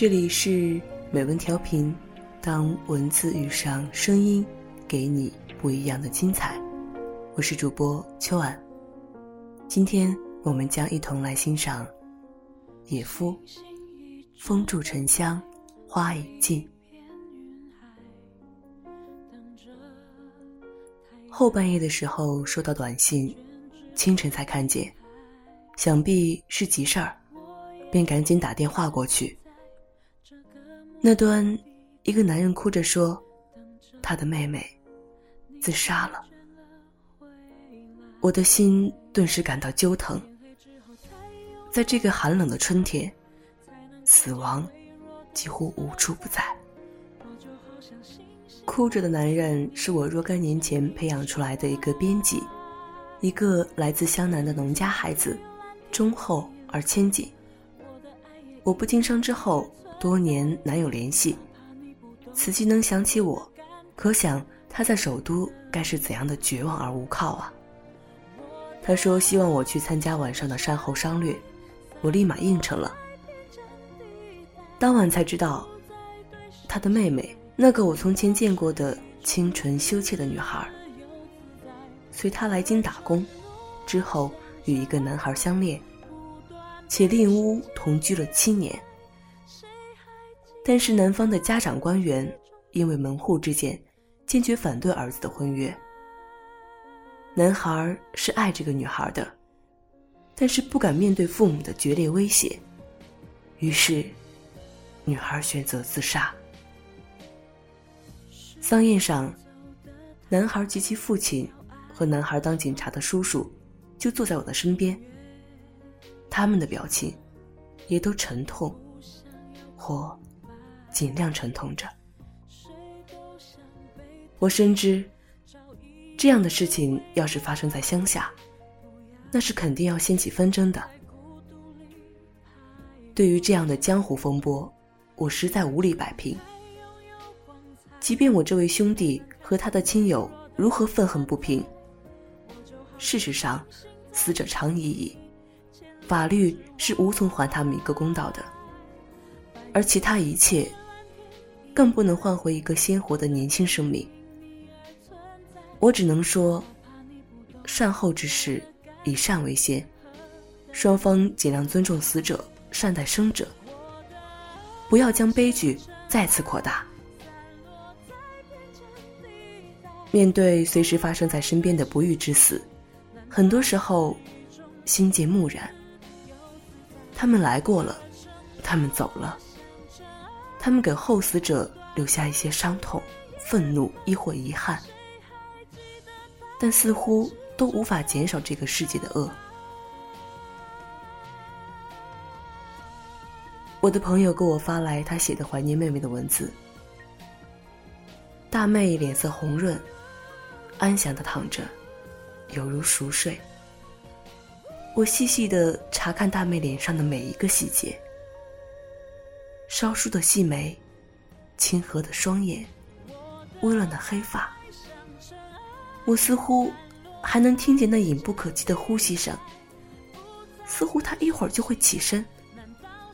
这里是美文调频，当文字遇上声音，给你不一样的精彩。我是主播秋婉，今天我们将一同来欣赏野夫《风住沉香，花已尽》。后半夜的时候收到短信，清晨才看见，想必是急事儿，便赶紧打电话过去。那端，一个男人哭着说，他的妹妹自杀了。我的心顿时感到揪疼。在这个寒冷的春天，死亡几乎无处不在。哭着的男人是我若干年前培养出来的一个编辑，一个来自湘南的农家孩子，忠厚而谦谨。我不经商之后，多年难有联系，此际能想起我，可想他在首都该是怎样的绝望而无靠啊！他说希望我去参加晚上的山后商略，我立马应承了。当晚才知道，他的妹妹，那个我从前见过的清纯羞怯的女孩，随他来京打工，之后与一个男孩相恋，且另屋同居了七年。但是男方的家长官员因为门户之见，坚决反对儿子的婚约。男孩是爱这个女孩的，但是不敢面对父母的决裂威胁，于是，女孩选择自杀。丧宴上，男孩及其父亲和男孩当警察的叔叔就坐在我的身边，他们的表情也都沉痛，或尽量沉痛着。我深知。这样的事情要是发生在乡下，那是肯定要掀起纷争的。对于这样的江湖风波，我实在无力摆平。即便我这位兄弟和他的亲友如何愤恨不平，事实上，死者常已矣，法律是无从还他们一个公道的，而其他一切，更不能换回一个鲜活的年轻生命。我只能说，善后之事以善为先，双方尽量尊重死者，善待生者，不要将悲剧再次扩大。面对随时发生在身边的不遇之死，很多时候心结木然。他们来过了，他们走了，他们给后死者留下一些伤痛、愤怒，亦或遗憾。但似乎都无法减少这个世界的恶。我的朋友给我发来他写的怀念妹妹的文字。大妹脸色红润，安详的躺着，犹如熟睡。我细细的查看大妹脸上的每一个细节：稍疏的细眉，清和的双眼，温润的黑发。我似乎还能听见那隐不可及的呼吸声，似乎他一会儿就会起身，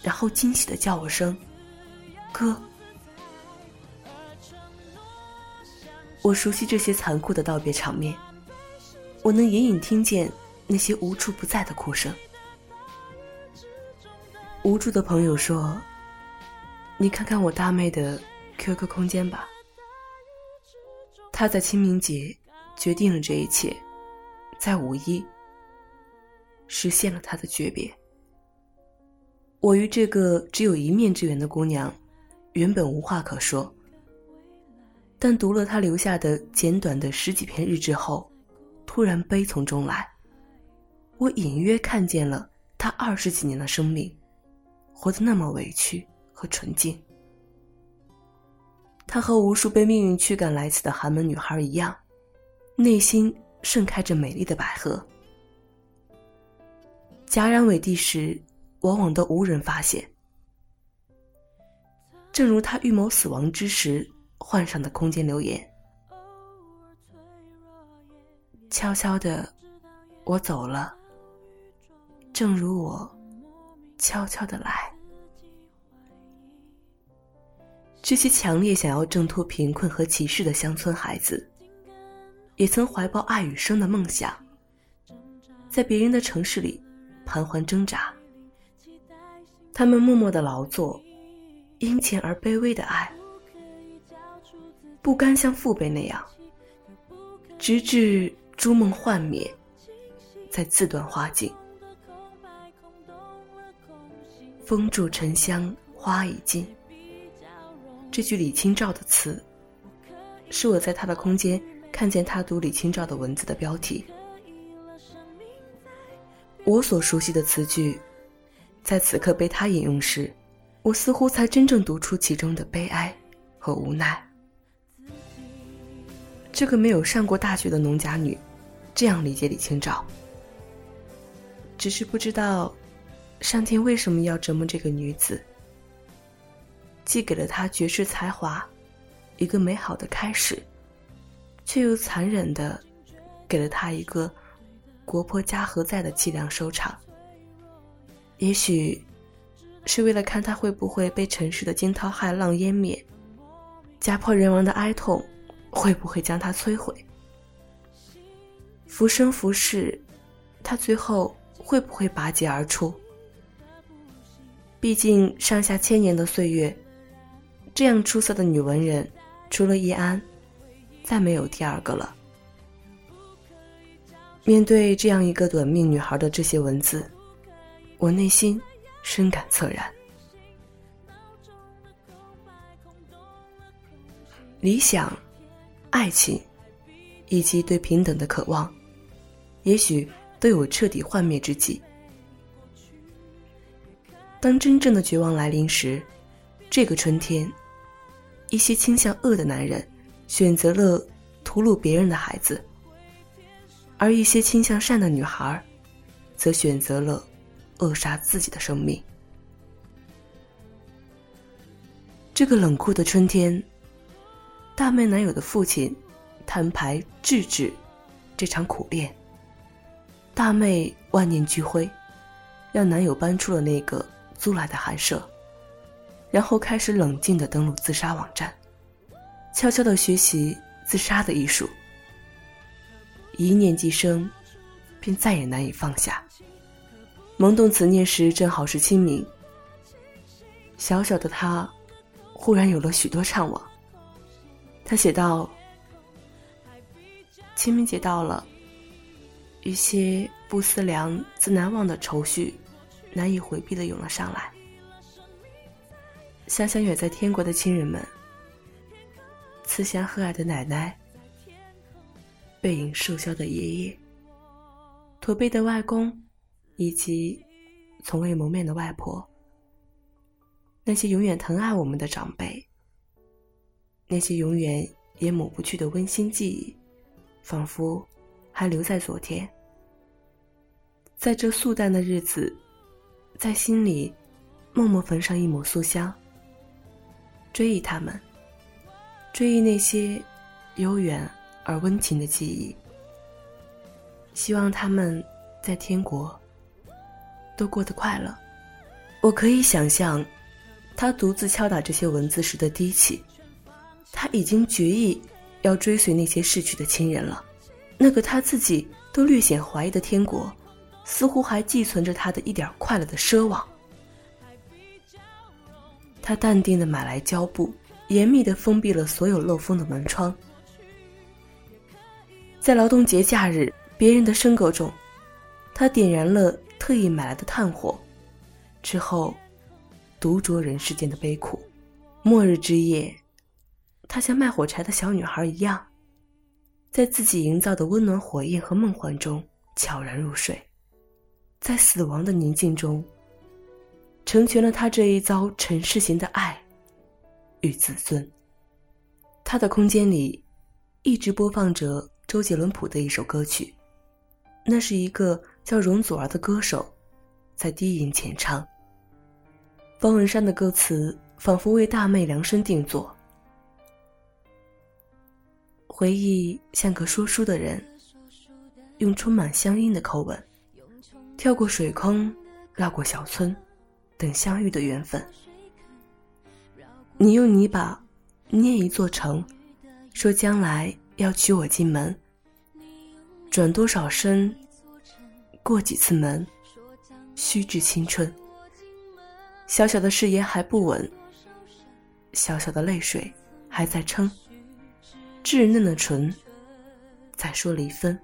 然后惊喜的叫我声“哥”。我熟悉这些残酷的道别场面，我能隐隐听见那些无处不在的哭声。无助的朋友说：“你看看我大妹的 QQ 空间吧，她在清明节。”决定了这一切，在五一实现了他的诀别。我与这个只有一面之缘的姑娘，原本无话可说。但读了他留下的简短的十几篇日志后，突然悲从中来。我隐约看见了他二十几年的生命，活得那么委屈和纯净。他和无数被命运驱赶来此的寒门女孩一样。内心盛开着美丽的百合，戛然尾地时，往往都无人发现。正如他预谋死亡之时换上的空间留言：“悄悄的，我走了，正如我悄悄的来。”这些强烈想要挣脱贫困和歧视的乡村孩子，也曾怀抱爱与生的梦想，在别人的城市里盘桓挣扎。他们默默的劳作，殷勤而卑微的爱，不甘像父辈那样，直至诸梦幻灭，再自断花径。风住沉香，花已尽。这句李清照的词，是我在他的空间看见他读李清照的文字的标题。我所熟悉的词句，在此刻被他引用时，我似乎才真正读出其中的悲哀和无奈。这个没有上过大学的农家女，这样理解李清照，只是不知道，上天为什么要折磨这个女子。既给了他绝世才华，一个美好的开始，却又残忍的给了他一个国破家何在的凄凉收场。也许是为了看他会不会被尘世的惊涛骇浪湮灭，家破人亡的哀痛会不会将他摧毁？浮生浮世，他最后会不会拔节而出？毕竟上下千年的岁月。这样出色的女文人，除了易安，再没有第二个了。面对这样一个短命女孩的这些文字，我内心深感恻然。理想、爱情，以及对平等的渴望，也许都有彻底幻灭之际。当真正的绝望来临时，这个春天。一些倾向恶的男人，选择了屠戮别人的孩子；而一些倾向善的女孩，则选择了扼杀自己的生命。这个冷酷的春天，大妹男友的父亲摊牌制止这场苦恋。大妹万念俱灰，让男友搬出了那个租来的寒舍。然后开始冷静的登录自杀网站，悄悄的学习自杀的艺术。一念即生，便再也难以放下。萌动此念时，正好是清明。小小的他，忽然有了许多怅惘。他写道：“清明节到了，一些不思量，自难忘的愁绪，难以回避的涌了上来。”想想远在天国的亲人们，慈祥和蔼的奶奶，背影瘦削的爷爷，驼背的外公，以及从未谋面的外婆。那些永远疼爱我们的长辈，那些永远也抹不去的温馨记忆，仿佛还留在昨天。在这素淡的日子，在心里默默焚上一抹素香。追忆他们，追忆那些悠远而温情的记忆。希望他们在天国都过得快乐。我可以想象，他独自敲打这些文字时的低气。他已经决意要追随那些逝去的亲人了。那个他自己都略显怀疑的天国，似乎还寄存着他的一点快乐的奢望。他淡定的买来胶布，严密的封闭了所有漏风的门窗。在劳动节假日，别人的笙歌中，他点燃了特意买来的炭火，之后，独酌人世间的悲苦。末日之夜，他像卖火柴的小女孩一样，在自己营造的温暖火焰和梦幻中悄然入睡，在死亡的宁静中。成全了他这一遭尘世型的爱与自尊。他的空间里一直播放着周杰伦谱的一首歌曲，那是一个叫容祖儿的歌手在低吟浅唱。方文山的歌词仿佛为大妹量身定做。回忆像个说书的人，用充满乡音的口吻，跳过水坑，绕过小村。等相遇的缘分，你用泥巴捏一座城，说将来要娶我进门。转多少身，过几次门，虚掷青春。小小的誓言还不稳，小小的泪水还在撑。稚嫩的唇，在说离分。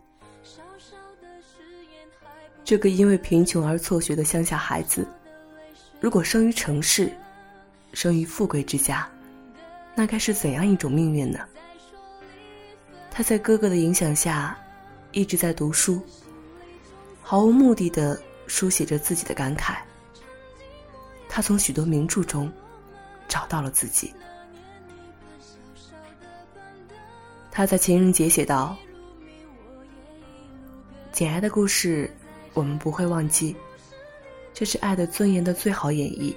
这个因为贫穷而辍学的乡下孩子，如果生于城市，生于富贵之家，那该是怎样一种命运呢？他在哥哥的影响下，一直在读书，毫无目的的书写着自己的感慨。他从许多名著中找到了自己。他在情人节写道：“简爱的故事，我们不会忘记，这是爱的尊严的最好演绎。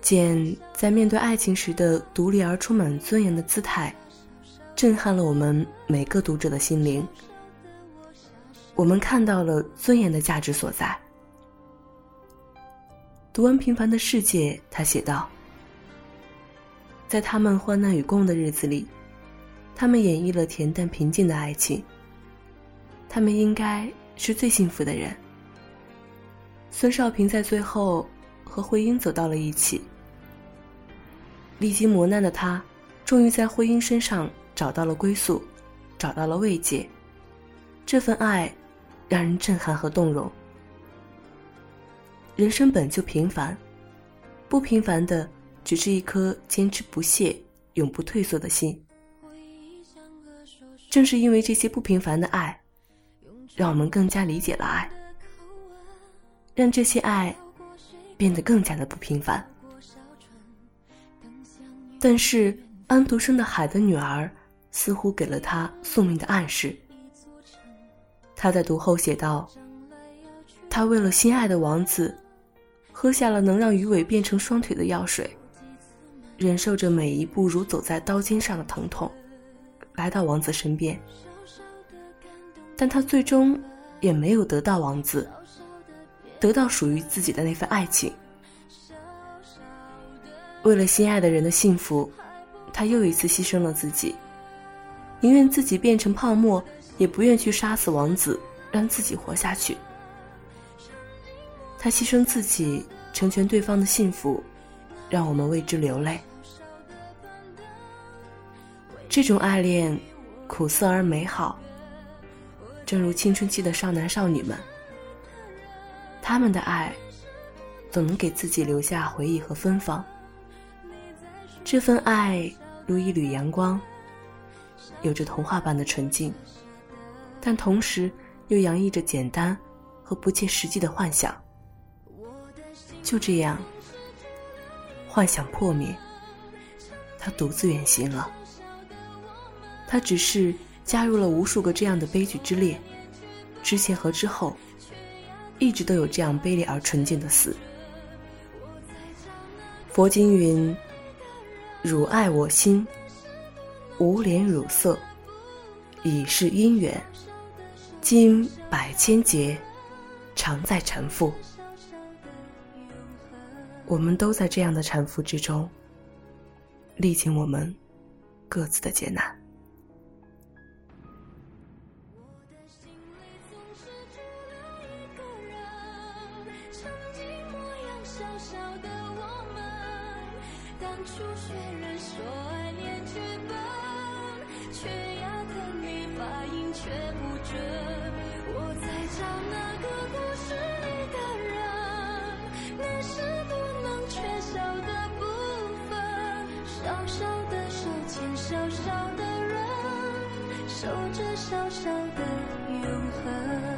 简在面对爱情时的独立而充满尊严的姿态，震撼了我们每个读者的心灵。我们看到了尊严的价值所在。”读完《平凡的世界》，他写道：“在他们患难与共的日子里。”他们演绎了恬淡平静的爱情。他们应该是最幸福的人。孙少平在最后和慧英走到了一起。历经磨难的他，终于在慧英身上找到了归宿，找到了慰藉。这份爱，让人震撼和动容。人生本就平凡，不平凡的只是一颗坚持不懈、永不退缩的心。正是因为这些不平凡的爱，让我们更加理解了爱，让这些爱变得更加的不平凡。但是安徒生的《海的女儿》似乎给了他宿命的暗示。他在读后写道：“他为了心爱的王子，喝下了能让鱼尾变成双腿的药水，忍受着每一步如走在刀尖上的疼痛。”来到王子身边，但他最终也没有得到王子，得到属于自己的那份爱情。为了心爱的人的幸福，他又一次牺牲了自己，宁愿自己变成泡沫，也不愿去杀死王子，让自己活下去。他牺牲自己，成全对方的幸福，让我们为之流泪。这种爱恋，苦涩而美好。正如青春期的少男少女们，他们的爱，总能给自己留下回忆和芬芳。这份爱如一缕阳光，有着童话般的纯净，但同时又洋溢着简单和不切实际的幻想。就这样，幻想破灭，他独自远行了。他只是加入了无数个这样的悲剧之列，之前和之后，一直都有这样卑劣而纯净的死。佛经云：“汝爱我心，无怜汝色，已是因缘，经百千劫，常在缠缚。”我们都在这样的缠缚之中，历经我们各自的劫难。少的手牵少少的人，守着小小的永恒。